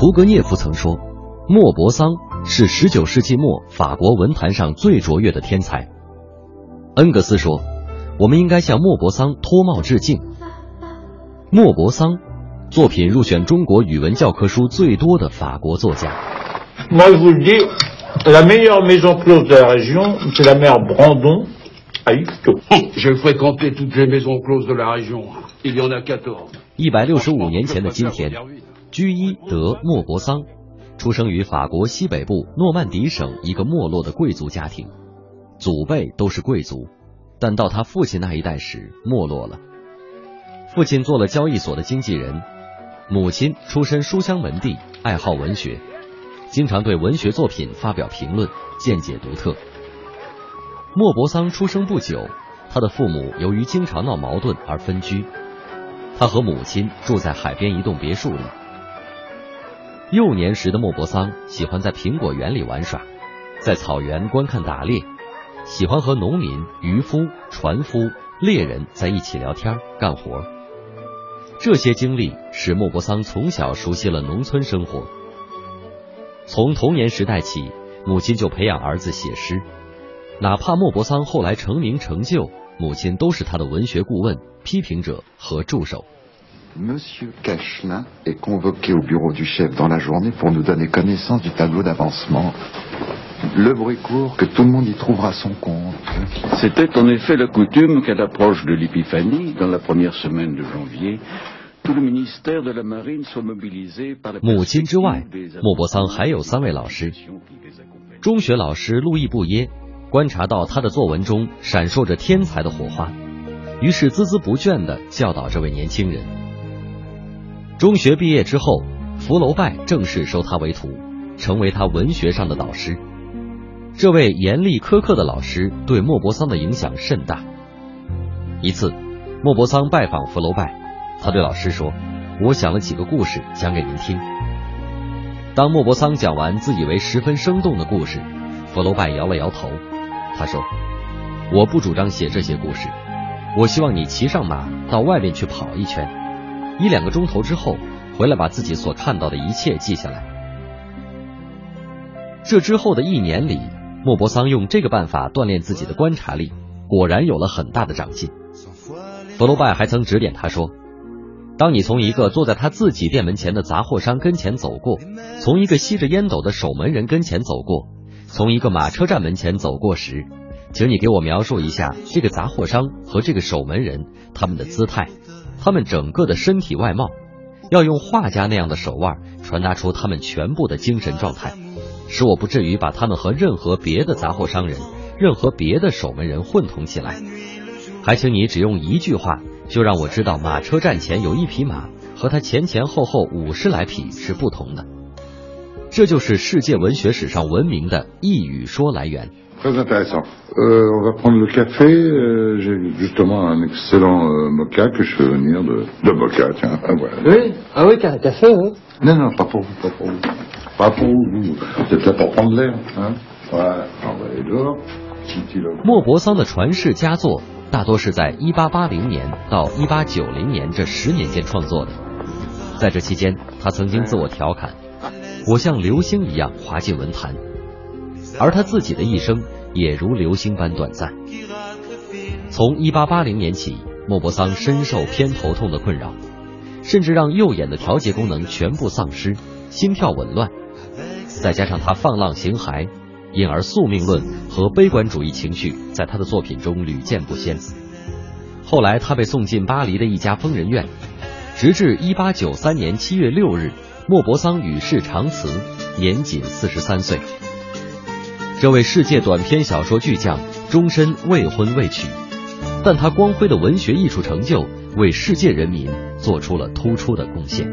屠格涅夫曾说，莫泊桑是十九世纪末法国文坛上最卓越的天才。恩格斯说，我们应该向莫泊桑脱帽致敬。莫泊桑，作品入选中国语文教科书最多的法国作家。Moi, vous le dis, la meilleure maison close de la région, c'est la mère Brandon à Yvetot. J'ai fréquenté toutes les maisons closes de la région. Il y en a 14. 一百六十五年前的今天，居伊德莫泊桑出生于法国西北部诺曼底省一个没落的贵族家庭，祖辈都是贵族，但到他父亲那一代时没落了。父亲做了交易所的经纪人，母亲出身书香门第，爱好文学。经常对文学作品发表评论，见解独特。莫泊桑出生不久，他的父母由于经常闹矛盾而分居，他和母亲住在海边一栋别墅里。幼年时的莫泊桑喜欢在苹果园里玩耍，在草原观看打猎，喜欢和农民、渔夫、船夫、猎人在一起聊天干活。这些经历使莫泊桑从小熟悉了农村生活。从童年时代起，母亲就培养儿子写诗。哪怕莫泊桑后来成名成就，母亲都是他的文学顾问、批评者和助手。Monsieur Cachelin est convoqué au bureau du chef dans la journée pour nous donner connaissance du tableau d'avancement. Le bruit court que tout le monde y trouvera son compte. C'était en effet la coutume qu'à l'approche de l'épiphanie, dans la première semaine de janvier, tout le ministère de la Marine soit mobilisé par la... 母亲之外，莫泊桑还有三位老师。中学老师路易布耶观察到他的作文中闪烁着天才的火花，于是孜孜不倦地教导这位年轻人。中学毕业之后，福楼拜正式收他为徒，成为他文学上的导师。这位严厉苛刻的老师对莫泊桑的影响甚大。一次，莫泊桑拜访福楼拜。他对老师说：“我想了几个故事讲给您听。”当莫泊桑讲完自以为十分生动的故事，福楼拜摇了摇头。他说：“我不主张写这些故事，我希望你骑上马到外面去跑一圈，一两个钟头之后回来把自己所看到的一切记下来。”这之后的一年里，莫泊桑用这个办法锻炼自己的观察力，果然有了很大的长进。福楼拜还曾指点他说。当你从一个坐在他自己店门前的杂货商跟前走过，从一个吸着烟斗的守门人跟前走过，从一个马车站门前走过时，请你给我描述一下这个杂货商和这个守门人他们的姿态，他们整个的身体外貌，要用画家那样的手腕传达出他们全部的精神状态，使我不至于把他们和任何别的杂货商人、任何别的守门人混同起来。还请你只用一句话。就让我知道马车站前有一匹马，和它前前后后五十来匹是不同的。这就是世界文学史上闻名的一语说来源。Très intéressant. On va prendre le café. J'ai justement un excellent mocha que je fais venir de de mocha. Tiens, voilà. Oui, ah oui, café, oui. Non, non, pas pour vous, pas pour vous, pas pour vous. C'est peut-être pour prendre l'air, hein. Voilà. On va aller dehors. 莫泊桑的传世佳作。大多是在1880年到1890年这十年间创作的，在这期间，他曾经自我调侃：“我像流星一样滑进文坛。”而他自己的一生也如流星般短暂。从1880年起，莫泊桑深受偏头痛的困扰，甚至让右眼的调节功能全部丧失，心跳紊乱，再加上他放浪形骸。因而，宿命论和悲观主义情绪在他的作品中屡见不鲜。后来，他被送进巴黎的一家疯人院，直至1893年7月6日，莫泊桑与世长辞，年仅43岁。这位世界短篇小说巨匠终身未婚未娶，但他光辉的文学艺术成就为世界人民做出了突出的贡献。